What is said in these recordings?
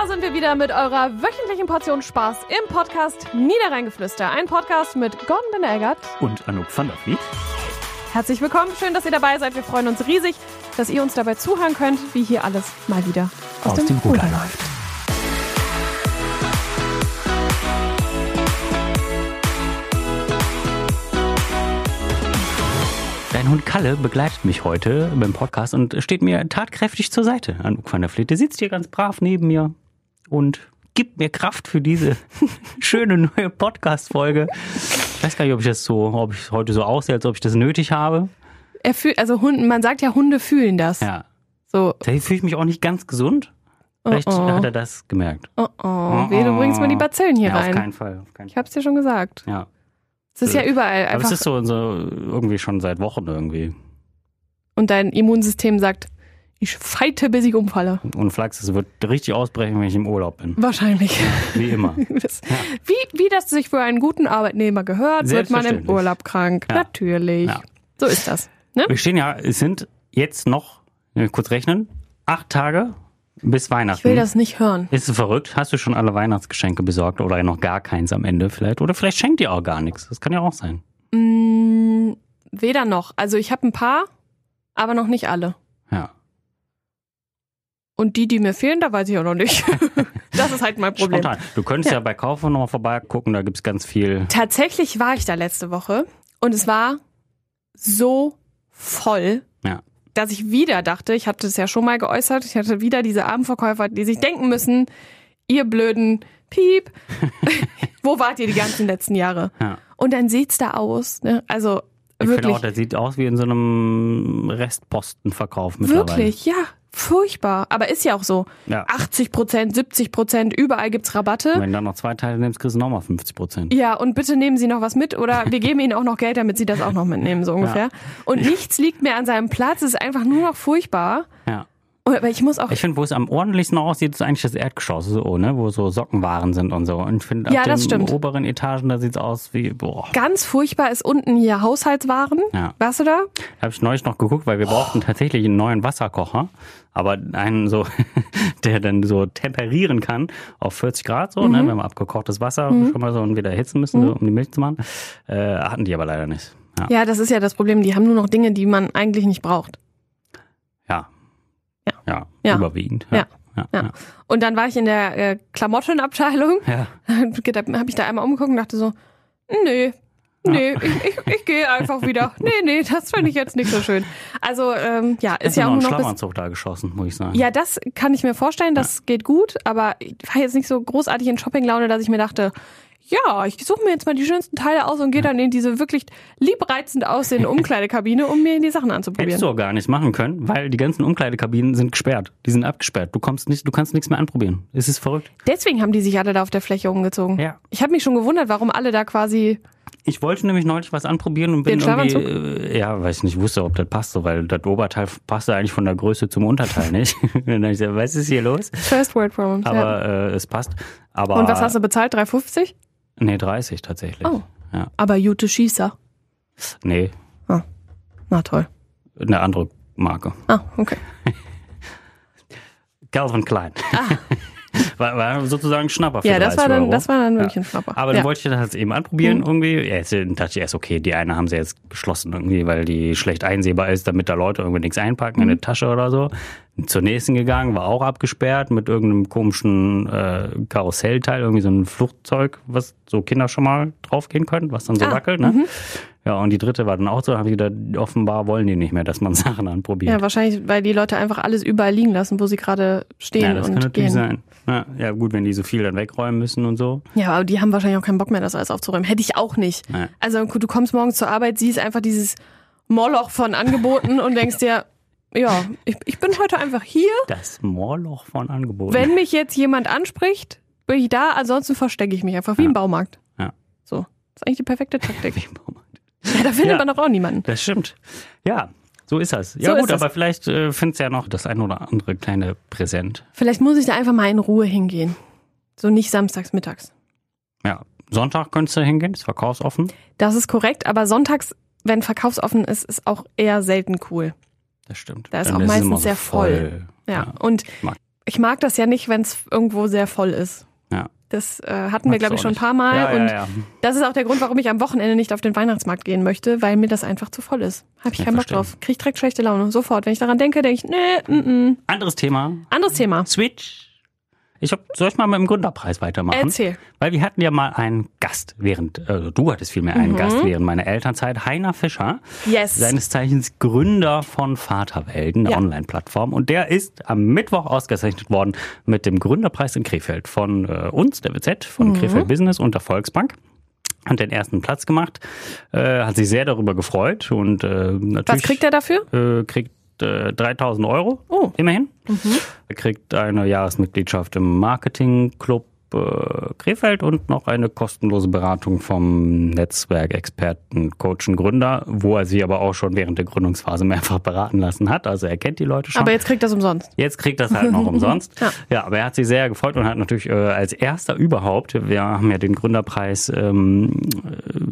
Da sind wir wieder mit eurer wöchentlichen Portion Spaß im Podcast Niederrheingeflüster. Ein Podcast mit Gordon Benegert und Anouk van der Vliet. Herzlich willkommen, schön, dass ihr dabei seid. Wir freuen uns riesig, dass ihr uns dabei zuhören könnt, wie hier alles mal wieder aus, Aus dem, dem Ruder läuft. Dein Hund Kalle begleitet mich heute beim Podcast und steht mir tatkräftig zur Seite. Anouk van der Vliet, der sitzt hier ganz brav neben mir und gibt mir Kraft für diese schöne neue Podcast-Folge. Ich weiß gar nicht, ob ich das so, ob ich heute so aussehe, als ob ich das nötig habe. Er fühlt, also Hunde, man sagt ja, Hunde fühlen das. Ja. So, Da fühle ich mich auch nicht ganz gesund. Vielleicht Oh, oh. hat er das gemerkt. oh oh, weh, du bringst mir die Bazillen hier ja, auf rein. keinen Fall. Auf keinen Ich Fall. hab's dir schon gesagt. Ja. Es ist ja überall Aber es einfach. ist so, so irgendwie schon seit Wochen irgendwie. Und dein Immunsystem sagt, ich fighte, bis ich umfalle. Und Flachs, es wird richtig ausbrechen, wenn ich im Urlaub bin. Wahrscheinlich. Wie immer. Das, wie, wie das sich für einen guten Arbeitnehmer gehört, wird man im. Urlaub krank. Ja. Natürlich. Ja. So ist das. Ne? Wir stehen ja, es sind jetzt noch, kurz rechnen, acht Tage bis Weihnachten. Ich will das nicht hören. Ist es verrückt? Hast du schon alle Weihnachtsgeschenke besorgt oder noch gar keins am Ende vielleicht? Oder vielleicht schenkt ihr auch gar nichts. Das kann ja auch sein. Mm, weder noch. Also ich habe ein paar, aber noch nicht alle. Ja. Und die, die mir fehlen, da weiß ich auch noch nicht. das ist halt mein Problem. Spontan. Du könntest ja, bei Kaufhof noch mal vorbeigucken, da gibt's ganz viel. Tatsächlich war ich da letzte Woche und es war so voll, Ja. dass ich wieder dachte, ich hatte es ja schon mal geäußert, ich hatte wieder diese armen Verkäufer, die sich denken müssen, ihr blöden Piep, wo wart ihr die ganzen letzten Jahre? Ja. Und dann sieht's da aus, ne? Also Ich finde auch, der sieht aus wie in so einem Restpostenverkauf mittlerweile. wirklich, ja, furchtbar. Aber ist ja auch so. Ja. 80 Prozent, 70 Prozent, überall gibt's Rabatte. Wenn du dann noch zwei Teile nimmst, kriegst du nochmal 50 Prozent. Ja, und bitte nehmen Sie noch was mit oder wir geben Ihnen auch noch Geld, damit Sie das auch noch mitnehmen, so ungefähr. Und nichts liegt mehr an seinem Platz, es ist einfach nur noch furchtbar. Ja. Und- Aber ich muss auch, Ich finde, wo es am ordentlichsten aussieht, ist eigentlich das Erdgeschoss, so, ne? wo so Sockenwaren sind und so. Und ich finde, Ja, auf das den stimmt. oberen Etagen, da sieht's aus wie, boah. ganz furchtbar ist unten hier Haushaltswaren. Ja. Warst du da? Da habe ich neulich noch geguckt, weil wir brauchten tatsächlich einen neuen Wasserkocher. Aber einen so, der dann so temperieren kann auf 40 Grad so, Mhm. ne? wenn wir abgekochtes Wasser schon mal so und wieder erhitzen müssen, so, um die Milch zu machen. Äh, hatten die aber leider nicht. Ja. Ja, das ist ja das Problem. Die haben nur noch Dinge, die man eigentlich nicht braucht. Ja. Ja. Ja. Ja. Überwiegend. Ja. Ja. Ja. Und dann war ich in der äh, Klamottenabteilung. Ja. Habe ich da einmal umgeguckt und dachte so, nee, nee, ich, ich, ich gehe einfach wieder. Nee, nee, das finde ich jetzt nicht so schön. Also, ähm, ja, ist ja auch noch nur noch Schlafanzug da geschossen, muss ich sagen. Ja, das kann ich mir vorstellen, das geht gut, aber ich war jetzt nicht so großartig in Shoppinglaune, dass ich mir dachte, ja, ich suche mir jetzt mal die schönsten Teile aus und gehe dann in diese wirklich liebreizend aussehende Umkleidekabine, um mir die Sachen Hättest anzuprobieren. du auch gar nicht machen können, weil die ganzen Umkleidekabinen sind gesperrt. Die sind abgesperrt. Du kommst nicht, du kannst nichts mehr anprobieren. Es ist verrückt. Deswegen haben die sich alle da auf der Fläche umgezogen. Ja. Ich habe mich schon gewundert, warum alle da quasi. Ich wollte nämlich neulich was anprobieren und bin irgendwie, äh, ja, weiß nicht, wusste, ob das passt, so, weil das Oberteil passte eigentlich von der Größe zum Unterteil nicht. und dann ich gesagt, was ist hier los? First World Problems. ja. Aber äh, es passt. Aber Und was hast du bezahlt? 3,50? Nee, 30 tatsächlich. Oh. Ja. Aber Jute Schießer. Nee, Na toll. eine andere Marke. Ah, okay. Calvin Klein. war, war sozusagen ein Schnapper für. Ja, das 30 war dann, Euro. das war dann wirklich ein Schnapper. Aber dann ja. wollte ich das eben anprobieren irgendwie. Ja, jetzt dachte ich erst, okay, die eine haben sie jetzt geschlossen irgendwie, weil die schlecht einsehbar ist, damit da Leute irgendwie nichts einpacken Mhm. in eine Tasche oder so. Zur nächsten gegangen, war auch abgesperrt mit irgendeinem komischen äh, Karussellteil, irgendwie so ein Flugzeug, was so Kinder schon mal draufgehen können, was dann so Ah, wackelt, ne? Ja, und die dritte war dann auch so, habe ich gedacht, offenbar wollen die nicht mehr, dass man Sachen anprobiert. Ja, wahrscheinlich, weil die Leute einfach alles überall liegen lassen, wo sie gerade stehen Ja, das und kann natürlich gehen. sein. Ja, ja, gut, wenn die so viel dann wegräumen müssen und so. Ja, aber die haben wahrscheinlich auch keinen Bock mehr, das alles aufzuräumen. Hätte ich auch nicht. Nee. Also du kommst morgens zur Arbeit, siehst einfach dieses Moloch von Angeboten und denkst dir, ja, ich, ich bin heute einfach hier. Das Moorloch von Angeboten. Wenn mich jetzt jemand anspricht, bin ich da, ansonsten verstecke ich mich einfach wie Ja. im Baumarkt. Ja. So. Das ist eigentlich die perfekte Taktik. Wie im Baumarkt. Ja, da findet Ja. man doch auch niemanden. Das stimmt. Ja, so ist das. Ja So gut, ist das. aber vielleicht äh, findest du ja noch das ein oder andere kleine Präsent. Vielleicht muss ich da einfach mal in Ruhe hingehen. So nicht samstags mittags. Ja, Sonntag könntest du hingehen, ist verkaufsoffen. Das ist korrekt, aber sonntags, wenn verkaufsoffen ist, ist auch eher selten cool. Das stimmt. Da ist Dann auch es meistens sehr voll. Ja. Und mag- ich mag das ja nicht, wenn es irgendwo sehr voll ist. Ja. Das äh, hatten wir, Magst glaube du ich, schon ein paar Mal. Ja, ja, und ja. das ist auch der Grund, warum ich am Wochenende nicht auf den Weihnachtsmarkt gehen möchte, weil mir das einfach zu voll ist. Habe ich Ja, keinen Bock drauf. Krieg direkt schlechte Laune. Sofort. Wenn ich daran denke, denke ich, nee, mm, mm. Anderes Thema. Anderes Thema. Switch. Ich hab, soll ich mal mit dem Gründerpreis weitermachen? Erzähl. Weil wir hatten ja mal einen Gast während, also du hattest vielmehr einen Mhm. Gast während meiner Elternzeit, Heiner Fischer, Yes. seines Zeichens Gründer von Vaterwelten, der Ja. Online-Plattform. Und der ist am Mittwoch ausgezeichnet worden mit dem Gründerpreis in Krefeld von äh, uns, der WZ, Mhm. von Krefeld Business und der Volksbank. Hat den ersten Platz gemacht, äh, hat sich sehr darüber gefreut und äh, natürlich Was kriegt er dafür? äh, kriegt äh, 3000 Euro, Oh. immerhin. Er kriegt eine Jahresmitgliedschaft im Marketingclub äh, Krefeld und noch eine kostenlose Beratung vom Netzwerk Experten, Coach und Gründer, wo er sie aber auch schon während der Gründungsphase mehrfach beraten lassen hat. Also er kennt die Leute schon. Aber jetzt kriegt es umsonst. Jetzt kriegt das halt noch umsonst. Ja. ja. aber er hat sich sehr gefreut und hat natürlich äh, als erster überhaupt, wir haben ja den Gründerpreis ähm,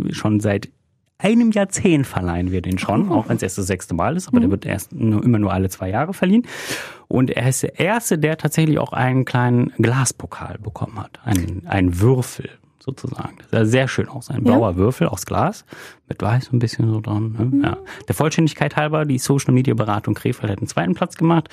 äh, schon seit einem Jahrzehnt verleihen wir den schon, auch wenn es erst das sechste Mal ist, aber der wird erst nur, immer nur alle zwei Jahre verliehen. Und er ist der Erste, der tatsächlich auch einen kleinen Glaspokal bekommen hat. Ein, ein Würfel sozusagen. Das sah sehr schön aus. Ein blauer Würfel aus Glas mit weiß ein bisschen so dran. Ne? Ja. Der Vollständigkeit halber, die Social Media Beratung Krefeld hat den zweiten Platz gemacht.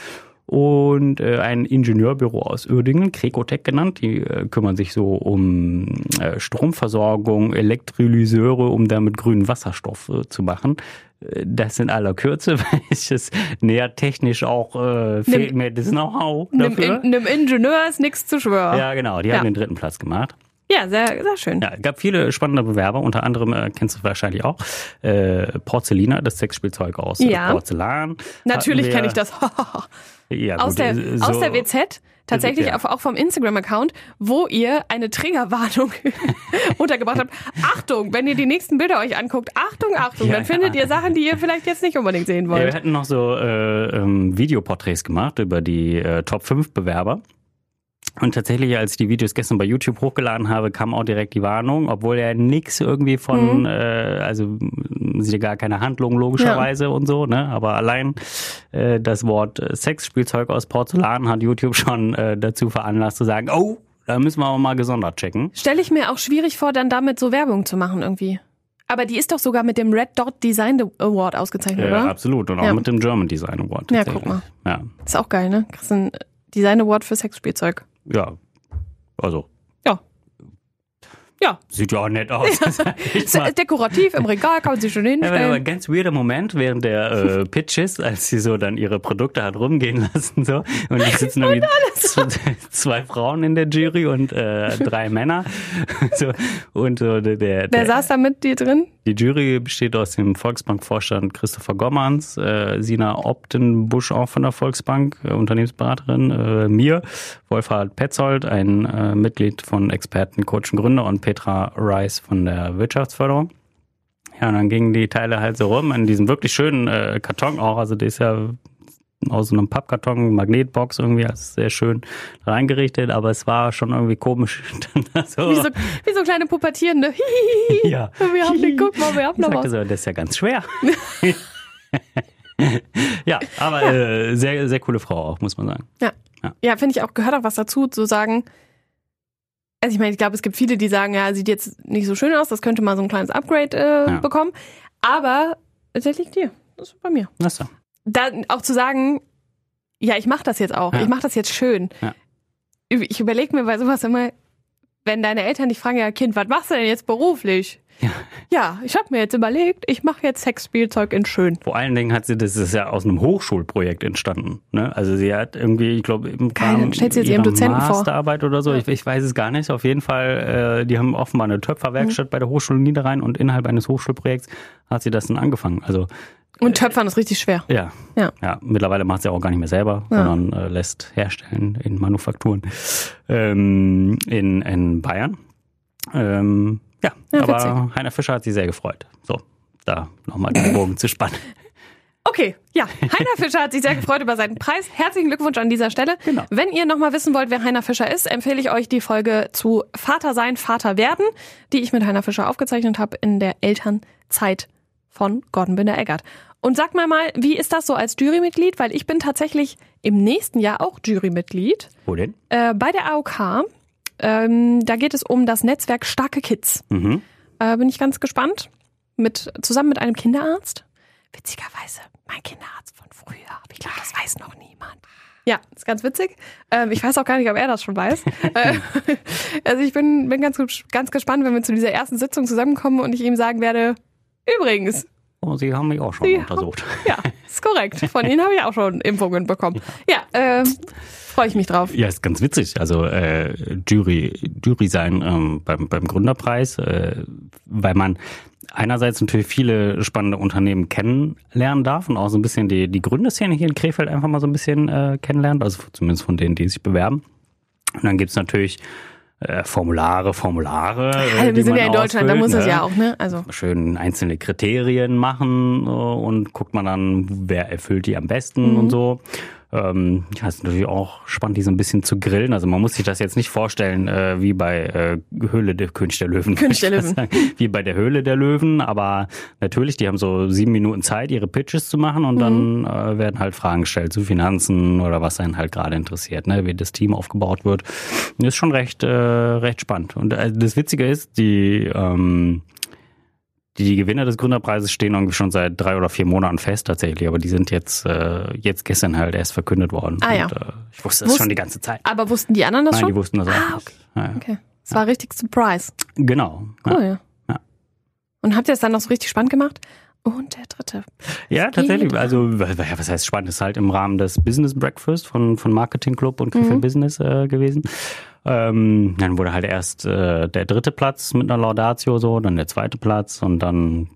Und äh, ein Ingenieurbüro aus Uerdingen, Krekotech genannt, die äh, kümmern sich so um äh, Stromversorgung, Elektrolyseure, um damit grünen Wasserstoff äh, zu machen. Äh, Das in aller Kürze, weil ich es näher technisch auch äh, fehlt mir das Know-how dafür. In- einem Ingenieur ist nichts zu schwören. Ja, genau, die Ja. haben den dritten Platz gemacht. Ja, sehr, sehr schön. Ja, gab viele spannende Bewerber, unter anderem äh, kennst du wahrscheinlich auch äh, Porcellina, das Sexspielzeug aus Ja. Porzellan. Natürlich kenne ich das. Ja, aus, gut, der, äh, aus so- der WZ, tatsächlich Ja. auch, vom Instagram-Account, wo ihr eine Triggerwarnung untergebracht habt. Achtung, wenn ihr die nächsten Bilder euch anguckt, Achtung, Achtung, Ja, dann findet ja. ihr Sachen, die ihr vielleicht jetzt nicht unbedingt sehen Ja, wir wollt. hätten noch so äh, ähm, Videoporträts gemacht über die äh, Top 5 Bewerber. Und tatsächlich, als ich die Videos gestern bei YouTube hochgeladen habe, kam auch direkt die Warnung, obwohl er nix irgendwie von, Mhm. äh, also m, sieht ja gar keine Handlung logischerweise und so, ne? Aber allein äh, das Wort äh, Sexspielzeug aus Porzellan hat YouTube schon äh, dazu veranlasst zu sagen, oh, da müssen wir aber mal gesondert checken. Stelle ich mir auch schwierig vor, dann damit so Werbung zu machen irgendwie. Aber die ist doch sogar mit dem Red Dot Design Award ausgezeichnet, Äh, oder? absolut. Und auch Ja. mit dem German Design Award. Ja, guck mal. Ja, Ist auch geil, ne? Kriegst einen Design Award für Sexspielzeug. Ja. Also, Ja. Ja. sieht ja auch nett aus. Mal- dekorativ im Regal, kann man sich schon Ja, aber hinstellen. ein ganz weirder Moment während der äh, Pitches, als sie so dann ihre Produkte hat rumgehen lassen so und es sitzen irgendwie zwei Frauen in der Jury und äh, drei Männer so und so der, der, Wer saß da mit dir drin? die Jury besteht aus dem Volksbank-Vorstand Christopher Gommerns, äh, Sina Optenbusch auch von der Volksbank, äh, Unternehmensberaterin, äh, mir, Wolfhard Petzold, ein äh, Mitglied von Experten, Coach und Gründer und Petra Rice von der Wirtschaftsförderung. Ja, und dann gingen die Teile halt so rum in diesem wirklich schönen äh, Karton auch, also der ist ja aus so einem Pappkarton, Magnetbox irgendwie, also sehr schön reingerichtet, aber es war schon irgendwie komisch. so, Wie so, wie so kleine Pubertierende. Hihihi. Ja. Wir haben den, guck mal, wir haben Ich noch sagte was. so, das ist ja ganz schwer. ja, aber Äh, sehr, sehr coole Frau auch, muss man sagen. Ja, Ja. ja finde ich auch, gehört auch was dazu, zu sagen, also ich meine, ich glaube, es gibt viele, die sagen, ja, sieht jetzt nicht so schön aus, das könnte mal so ein kleines Upgrade äh, Ja. bekommen. Aber das liegt dir. Das ist bei mir. Das so. Dann auch zu sagen, ja, ich mache das jetzt auch. Ja. Ich mache das jetzt schön. Ja. Ich überlege mir bei sowas immer, wenn deine Eltern dich fragen, ja, Kind, was machst du denn jetzt beruflich? Ja. Ja, ich habe mir jetzt überlegt, ich mache jetzt Sexspielzeug in schön. Vor allen Dingen hat sie, das ist ja aus einem Hochschulprojekt entstanden. Ne? Also sie hat irgendwie, ich glaube, im Rahmen stellt sie jetzt ihrem Dozenten vor. Masterarbeit oder so, ich, ich weiß es gar nicht. Auf jeden Fall, äh, die haben offenbar eine Töpferwerkstatt bei der Hochschule Niederrhein und innerhalb eines Hochschulprojekts hat sie das dann angefangen. Also Und Töpfern ist richtig schwer. Ja. Ja. ja. Mittlerweile macht sie auch gar nicht mehr selber, Ja. sondern äh, lässt herstellen in Manufakturen ähm, in, in Bayern. Ähm, ja, Ja, aber witzig. Heiner Fischer hat sich sehr gefreut. So, da nochmal den Bogen zu spannen. Okay, ja. Heiner Fischer hat sich sehr gefreut über seinen Preis. Herzlichen Glückwunsch an dieser Stelle. Genau. Wenn ihr nochmal wissen wollt, wer Heiner Fischer ist, empfehle ich euch die Folge zu Vater sein, Vater werden, die ich mit Heiner Fischer aufgezeichnet habe in der Elternzeit von Gordon Binder-Eggert. Und sag mal mal, wie ist das so als Jurymitglied? Weil ich bin tatsächlich im nächsten Jahr auch Jurymitglied Wo denn? äh, bei der AOK. Ähm, da geht es um das Netzwerk Starke Kids. Mhm. Äh, bin ich ganz gespannt. Mit, zusammen mit einem Kinderarzt. Witzigerweise, mein Kinderarzt von früher. Aber ich glaube, das weiß noch niemand. Ja, ist ganz witzig. Ähm, ich weiß auch gar nicht, ob er das schon weiß. Äh, also ich bin, bin ganz, ganz gespannt, wenn wir zu dieser ersten Sitzung zusammenkommen und ich ihm sagen werde, übrigens, Oh, Sie haben mich auch schon Sie untersucht. ja, ist korrekt. Von Ihnen habe ich auch schon Impfungen bekommen. Ja, ähm, freue ich mich drauf. Ja, ist ganz witzig. Also äh, Jury, Jury sein ähm, beim, beim Gründerpreis, äh, weil man einerseits natürlich viele spannende Unternehmen kennenlernen darf und auch so ein bisschen die, die Gründerszene hier in Krefeld einfach mal so ein bisschen äh, kennenlernt, also zumindest von denen, die sich bewerben. Und dann gibt's natürlich äh, Formulare, Formulare. Also, wir sind ja in Deutschland, da muss es ne? ja auch, ne? Also, schön einzelne Kriterien machen und guckt man dann, wer erfüllt die am besten und so. Ähm, ja, ist natürlich auch spannend, die so ein bisschen zu grillen. Also man muss sich das jetzt nicht vorstellen äh, wie bei äh, Höhle der König der Löwen. König der Löwen. Wie bei der Höhle der Löwen, aber natürlich, die haben so sieben Minuten Zeit, ihre Pitches zu machen und dann äh, werden halt Fragen gestellt zu Finanzen oder was einen halt gerade interessiert, ne? wie das Team aufgebaut wird. Ist schon recht, äh, recht spannend. Und äh, das Witzige ist, die ähm, die Gewinner des Gründerpreises stehen irgendwie schon seit drei oder vier Monaten fest tatsächlich, aber die sind jetzt äh, jetzt gestern halt erst verkündet worden. Ah, ja. Und, äh, ich wusste das Wussten- schon die ganze Zeit. aber wussten die anderen das Nein, schon? die wussten das auch Ah, nicht. Ja, ja. Okay. Es war richtig Surprise. Genau. Ja. Cool, ja. Ja. Und habt ihr es dann noch so richtig spannend gemacht? Und der dritte. Ja, tatsächlich. geht. Also, ja, was heißt spannend? Das ist halt im Rahmen des Business Breakfast von, von Marketing Club und Mhm. Krefeld Business äh, gewesen. Ähm, dann wurde halt erst äh, der dritte Platz mit einer Laudatio so, dann der zweite Platz und dann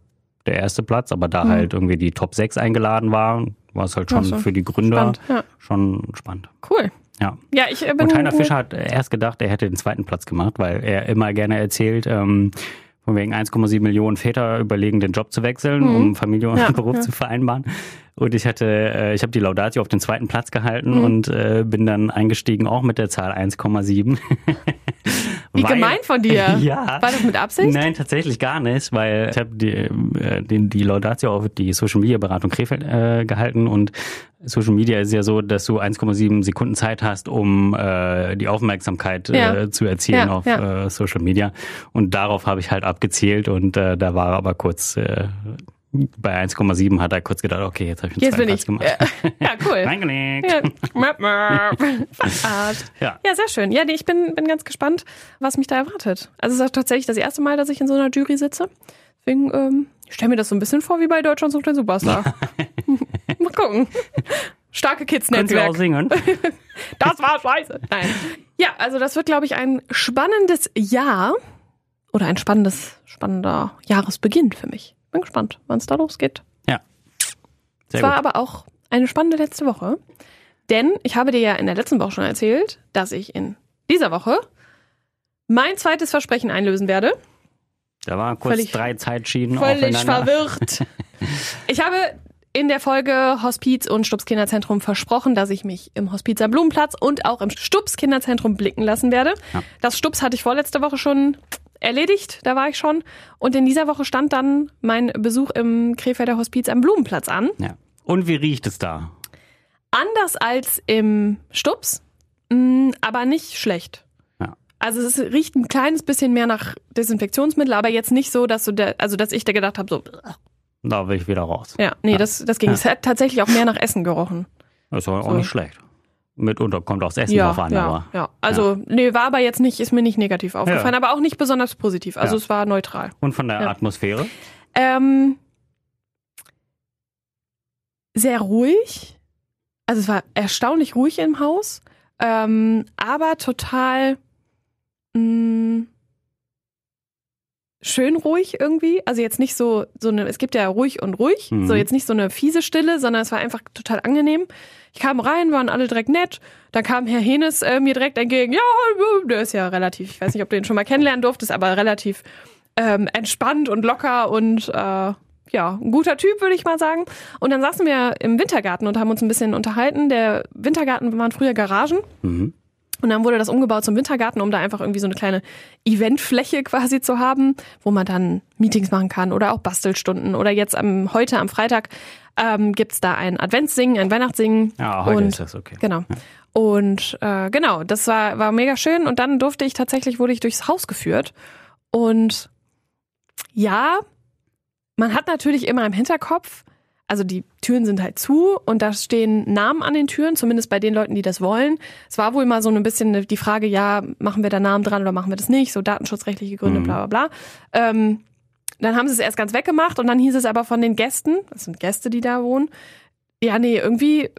der erste Platz. Aber da Mhm. halt irgendwie die Top 6 eingeladen waren, war es halt schon so. für die Gründer Spannend. Ja. schon spannend. Cool. Ja. Ja, ich äh, bin. Und Heiner Fischer hat erst gedacht, er hätte den zweiten Platz gemacht, weil er immer gerne erzählt, ähm, von wegen 1,7 Millionen Väter überlegen, den Job zu wechseln, Mhm. um Familie und Ja, Beruf ja. zu vereinbaren. Und ich hatte, äh, ich habe die Laudatio auf den zweiten Platz gehalten Mhm. und äh, bin dann eingestiegen auch mit der Zahl 1,7. Wie Weil- gemein von dir. Ja. War das mit Absicht? Nein, tatsächlich gar nicht, weil ich habe die, äh, die, die Laudatio auf die Social Media Beratung Krefeld äh, gehalten und Social Media ist ja so, dass du 1,7 Sekunden Zeit hast, um äh, die Aufmerksamkeit Ja. äh, zu erzielen Ja, auf ja. Äh, Social Media und darauf habe ich halt abgezielt und äh, da war er aber kurz äh, bei 1,7 hat er kurz gedacht, okay, jetzt habe ich einen Jetzt bin ich. gemacht. Ja, cool. Reingelegt. Ja. Verarscht. Ja. Ja, sehr schön. Ja, nee, ich bin, bin ganz gespannt, was mich da erwartet. Also es ist tatsächlich das erste Mal, dass ich in so einer Jury sitze. Deswegen, ähm, ich stelle mir das so ein bisschen vor wie bei Deutschland sucht den Superstar. Mal gucken. Starke Könnt Kids-Netzwerk. auch singen? Das war scheiße. Nein. Ja, also das wird, glaube ich, ein spannendes Jahr. Oder ein spannendes, spannender Jahresbeginn für mich. Bin gespannt, wann es da losgeht. Ja. Sehr Es war gut. aber auch eine spannende letzte Woche. Denn ich habe dir ja in der letzten Woche schon erzählt, dass ich in dieser Woche mein zweites Versprechen einlösen werde. Da waren kurz völlig- drei Zeitschienen Völlig verwirrt. Ich habe in der Folge Hospiz und Stups Kinderzentrum versprochen, dass ich mich im Hospiz am Blumenplatz und auch im Stups Kinderzentrum blicken lassen werde. Ja. Das Stups hatte ich vorletzte Woche schon erledigt, da war ich schon. Und in dieser Woche stand dann mein Besuch im Krefelder Hospiz am Blumenplatz an. Ja. Und wie riecht es da? Anders als im Stups, mh, aber nicht schlecht. Ja. Also es riecht ein kleines bisschen mehr nach Desinfektionsmittel, aber jetzt nicht so, dass du da, also dass ich da gedacht habe, so, Da will ich wieder raus. ja, nee, Ja. das, das ging. Ja. Es hat tatsächlich auch mehr nach Essen gerochen. Das auch So. nicht schlecht. Mitunter kommt aufs Essen Ja, drauf an, ja, aber. ja. Also, nee, war aber jetzt nicht, ist mir nicht negativ aufgefallen, aber auch nicht besonders positiv. Also Ja. es war neutral. Und von der Ja. Atmosphäre? Ähm, sehr ruhig. Also es war erstaunlich ruhig im Haus, ähm, aber total mh, schön ruhig irgendwie. Also jetzt nicht so so eine. Es gibt ja ruhig und ruhig, Mhm. so jetzt nicht so eine fiese Stille, sondern es war einfach total angenehm. Ich kam rein, waren alle direkt nett. Dann kam Herr Henes äh, mir direkt entgegen. Ja, der ist ja relativ. Ich weiß nicht, ob du ihn schon mal kennenlernen durftest, aber relativ ähm, entspannt und locker und äh, ja, ein guter Typ, würde ich mal sagen. Und dann saßen wir im Wintergarten und haben uns ein bisschen unterhalten. Der Wintergarten waren früher Garagen. Mhm. Und dann wurde das umgebaut zum Wintergarten, um da einfach irgendwie so eine kleine Eventfläche quasi zu haben, wo man dann Meetings machen kann oder auch Bastelstunden. Oder jetzt am heute am Freitag ähm, gibt's da ein Adventssingen, ein Weihnachtssingen. Ja, heute und, ist das okay. Genau. Und äh, genau, das war, war mega schön. Und dann durfte ich tatsächlich, wurde ich durchs Haus geführt. Und ja, man hat natürlich immer im Hinterkopf, also die Türen sind halt zu und da stehen Namen an den Türen, zumindest bei den Leuten, die das wollen. Es war wohl mal so ein bisschen die Frage, ja, machen wir da Namen dran oder machen wir das nicht? So datenschutzrechtliche Gründe, Mhm. bla bla bla. Ähm, dann haben sie es erst ganz weggemacht und dann hieß es aber von den Gästen, das sind Gäste, die da wohnen, ja, nee, irgendwie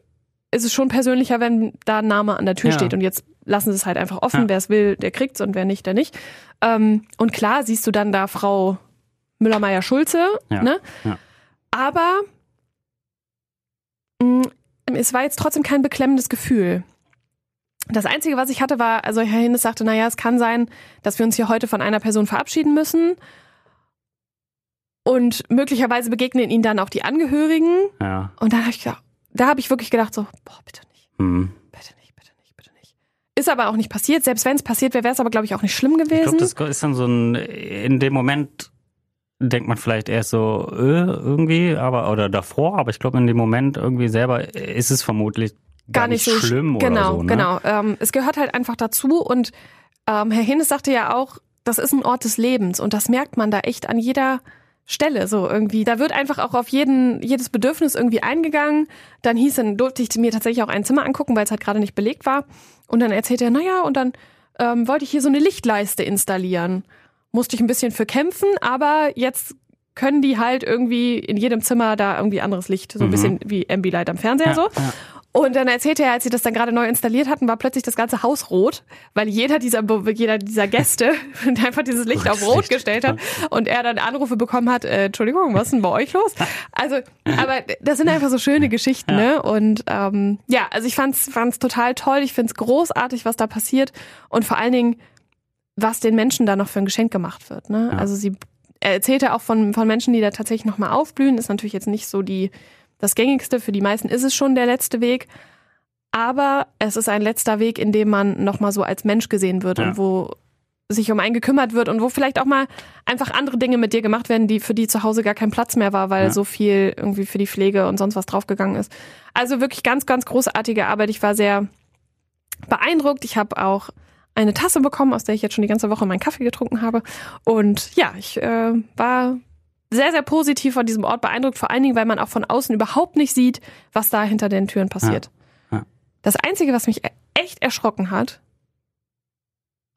ist es schon persönlicher, wenn da ein Name an der Tür Ja. steht und jetzt lassen sie es halt einfach offen. Ja. Wer es will, der kriegt's und wer nicht, der nicht. Ähm, und klar siehst du dann da Frau Müller-Meyer-Schulze, Ja. ne? Aber es war jetzt trotzdem kein beklemmendes Gefühl. Das Einzige, was ich hatte, war, also Herr Hinnes sagte, naja, es kann sein, dass wir uns hier heute von einer Person verabschieden müssen. Und möglicherweise begegnen ihnen dann auch die Angehörigen. Ja. Und da habe ich gedacht, da habe ich wirklich gedacht, so, boah, bitte nicht, Hm. bitte nicht, bitte nicht, bitte nicht. Ist aber auch nicht passiert. Selbst wenn es passiert wäre, wäre es aber, glaube ich, auch nicht schlimm Ich gewesen. glaube, das ist dann so ein, in dem Moment denkt man vielleicht erst so, äh, irgendwie, aber, oder davor, aber ich glaube, in dem Moment irgendwie selber ist es vermutlich gar, nicht, sch- schlimm genau, oder so. Ne? Genau, ähm, es gehört halt einfach dazu und ähm, Herr Hinnes sagte ja auch, das ist ein Ort des Lebens und das merkt man da echt an jeder Stelle so irgendwie. Da wird einfach auch auf jeden, jedes Bedürfnis irgendwie eingegangen. Dann hieß, dann durfte ich mir tatsächlich auch ein Zimmer angucken, weil es halt gerade nicht belegt war. Und dann erzählte er, naja, und dann ähm, wollte ich hier so eine Lichtleiste installieren. Musste ich ein bisschen für kämpfen, aber jetzt können die halt irgendwie in jedem Zimmer da irgendwie anderes Licht, so ein Mhm. bisschen wie Ambilight am Fernseher Ja, so. ja. Und dann erzählte er, als sie das dann gerade neu installiert hatten, war plötzlich das ganze Haus rot, weil jeder dieser, jeder dieser Gäste einfach dieses Licht auf rot Licht. gestellt hat und er dann Anrufe bekommen hat, äh, Entschuldigung, was ist denn bei euch los? Also, aber das sind einfach so schöne Geschichten, ne? Und ähm, ja, also ich fand's, fand's total toll, ich find's großartig, was da passiert und vor allen Dingen, was den Menschen da noch für ein Geschenk gemacht wird. Ne? Ja. Also sie er erzählte auch von, von Menschen, die da tatsächlich nochmal aufblühen, ist natürlich jetzt nicht so die das gängigste. Für die meisten ist es schon der letzte Weg. Aber es ist ein letzter Weg, in dem man nochmal so als Mensch gesehen wird Ja. und wo sich um einen gekümmert wird und wo vielleicht auch mal einfach andere Dinge mit dir gemacht werden, die für die zu Hause gar kein Platz mehr war, weil Ja. so viel irgendwie für die Pflege und sonst was draufgegangen ist. Also wirklich ganz, ganz großartige Arbeit. Ich war sehr beeindruckt. Ich habe auch eine Tasse bekommen, aus der ich jetzt schon die ganze Woche meinen Kaffee getrunken habe. Und ja, ich äh, war sehr, sehr positiv von diesem Ort beeindruckt, vor allen Dingen, weil man auch von außen überhaupt nicht sieht, was da hinter den Türen passiert. Ja. Ja. Das Einzige, was mich e- echt erschrocken hat,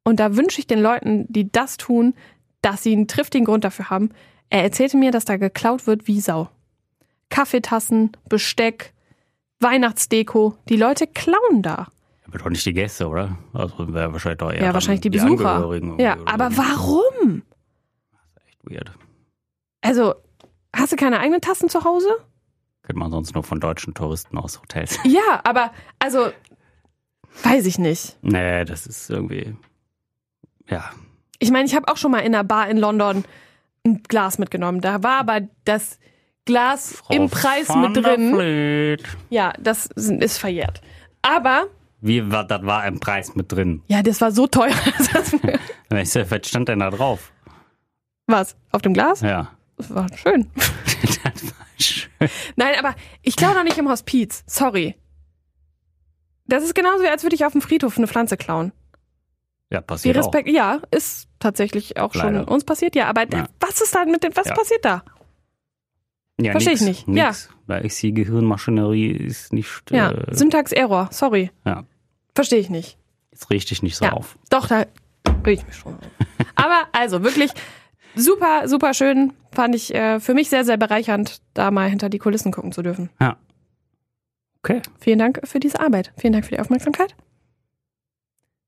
und da wünsche ich den Leuten, die das tun, dass sie einen triftigen Grund dafür haben. Er erzählte mir, dass da geklaut wird wie Sau. Kaffeetassen, Besteck, Weihnachtsdeko. Die Leute klauen da. Aber doch nicht die Gäste, oder? Also wäre wahrscheinlich doch eher Ja, wahrscheinlich die Besucher. Angehörigen Ja, irgendwie aber so. warum? Echt weird. Also, hast du keine eigenen Tassen zu Hause? Kennt man sonst nur von deutschen Touristen aus Hotels. Ja, aber, also, weiß ich nicht. nee, das ist irgendwie. Ja. Ich meine, ich habe auch schon mal in einer Bar in London ein Glas mitgenommen. Da war aber das Glas Frau im Preis mit drin. Ja, das ist verjährt. Aber, Wie war, das war im Preis mit drin. ja, das war so teuer. Was stand denn da drauf? Was? Auf dem Glas? Ja. Das war schön. das war schön. Nein, aber ich klaue doch nicht im Hospiz. Sorry. Das ist genauso, als würde ich auf dem Friedhof eine Pflanze klauen. Ja, passiert auch. Respekt, ja, ist tatsächlich auch schon Leider. uns passiert, ja. Aber Ja. was ist da mit dem, was Ja. passiert da? Ja, Versteh ich nix, nicht. Ja. Nix. Da ist die Gehirnmaschinerie ist nicht, Ja, äh, Syntax-Error, sorry. ja, Verstehe ich nicht. jetzt richte ich nicht so Ja. auf. Doch, da reg ich mich schon. auf. Aber also wirklich super, super schön. Fand ich äh, für mich sehr, sehr bereichernd, da mal hinter die Kulissen gucken zu dürfen. Ja. Okay. Vielen Dank für diese Arbeit. Vielen Dank für die Aufmerksamkeit.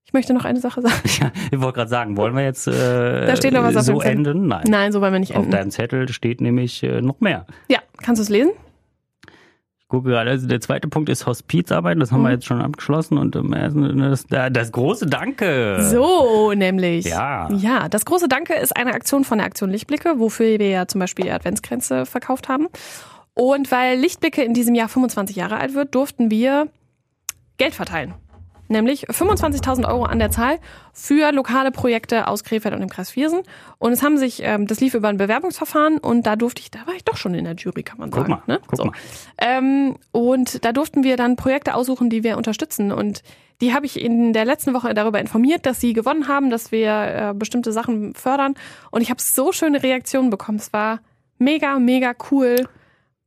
Ich möchte noch eine Sache sagen. Ja, ich wollte gerade sagen, wollen wir jetzt äh, Da steht noch was auf so enden? Nein. Nein, so wollen wir nicht Auf enden. deinem Zettel steht nämlich äh, noch mehr. Ja, kannst du es lesen? Gucke gerade, also der zweite Punkt ist Hospizarbeit, das haben wir Mhm. jetzt schon abgeschlossen und das, das große Danke. So, nämlich. Ja. Ja, das große Danke ist eine Aktion von der Aktion Lichtblicke, wofür wir ja zum Beispiel Adventskränze verkauft haben. Und weil Lichtblicke in diesem Jahr 25 Jahre alt wird, durften wir Geld verteilen. Nämlich 25.000 Euro an der Zahl für lokale Projekte aus Krefeld und dem Kreis Viersen. Und es haben sich, ähm, das lief über ein Bewerbungsverfahren und da durfte ich, da war ich doch schon in der Jury, kann man Guck sagen. mal, ne? guck so. mal. Ähm, und da durften wir dann Projekte aussuchen, die wir unterstützen. Und die habe ich in der letzten Woche darüber informiert, dass sie gewonnen haben, dass wir äh, bestimmte Sachen fördern. Und ich habe so schöne Reaktionen bekommen. Es war mega, mega cool,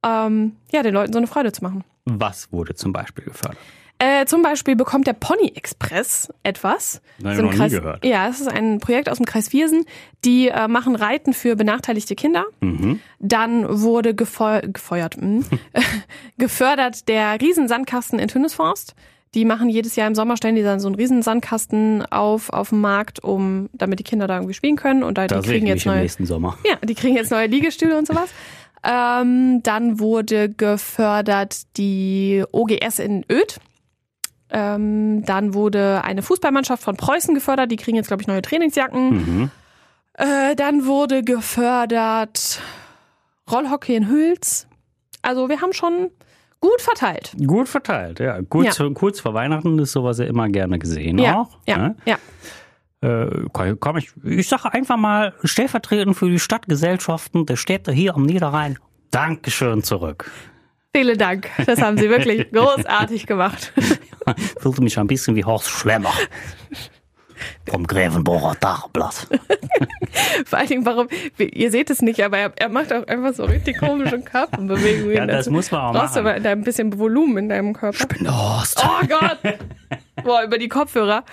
ähm, ja, den Leuten so eine Freude zu machen. Was wurde zum Beispiel gefördert? Äh, zum Beispiel bekommt der Pony Express etwas. Nein, noch nie Kreis, gehört. Ja, es ist ein Projekt aus dem Kreis Viersen. Die äh, machen Reiten für benachteiligte Kinder. Mhm. Dann wurde gefeu gefeuert, hm, gefördert der Riesensandkasten in Tünnesforst. Die machen jedes Jahr im Sommer stellen die dann so einen Riesensandkasten auf auf dem Markt, um damit die Kinder da irgendwie spielen können und da, Da die kriegen mich jetzt im neue nächsten Sommer. ja, die kriegen jetzt neue Liegestühle und sowas. Ähm, dann wurde gefördert die OGS in Öd. Ähm, dann wurde eine Fußballmannschaft von Preußen gefördert. Die kriegen jetzt, glaube ich, neue Trainingsjacken. Mhm. Äh, dann wurde gefördert Rollhockey in Hüls. Also wir haben schon gut verteilt. Gut verteilt, ja. Kurz, kurz vor Weihnachten ist sowas ja immer gerne gesehen Ja, auch. ja, ne? ja. Äh, komm, ich, ich sage einfach mal stellvertretend für die Stadtgesellschaften der Städte hier am Niederrhein. Dankeschön zurück. Vielen Dank. Das haben sie wirklich großartig gemacht. Fühlte mich ein bisschen wie Horst Schlemmer. Vom Grevenbocher Tageblatt. Vor allen Dingen, warum, ihr seht es nicht, aber er, er macht auch einfach so richtig komische Körperbewegungen. Ja, das Also, muss man auch brauchst du machen. aber da ein bisschen Volumen in deinem Körper. bin der Horst. Oh Gott! Boah, über die Kopfhörer.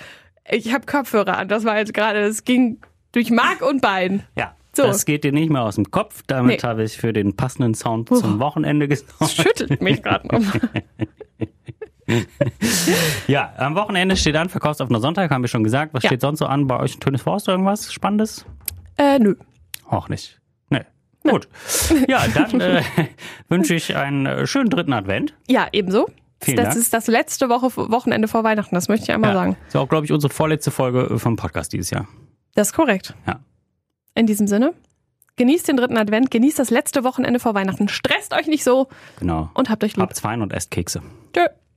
Ich habe Kopfhörer an. Das war jetzt gerade, das ging durch Mark und Bein. Ja, So. das geht dir nicht mehr aus dem Kopf. Damit Nee. habe ich für den passenden Sound zum Wochenende Das gesorgt. schüttelt mich gerade noch. Ja, am Wochenende steht an, Verkaufsoffener Sonntag, haben wir schon gesagt. Was Ja. steht sonst so an bei euch in Tönes Forst? Irgendwas Spannendes? Äh, nö. Auch nicht. Nee. Gut. Ja, dann äh, wünsche ich einen äh, schönen dritten Advent. Ja, ebenso. Vielen das Dank. ist das letzte Woche, Wochenende vor Weihnachten, das möchte ich einmal Ja. sagen. Ist auch, glaube ich, unsere vorletzte Folge vom Podcast dieses Jahr. Das ist korrekt. Ja. In diesem Sinne, genießt den dritten Advent, genießt das letzte Wochenende vor Weihnachten. Stresst euch nicht so Genau. und habt euch lieb. Habt's fein und esst Kekse. Tschö.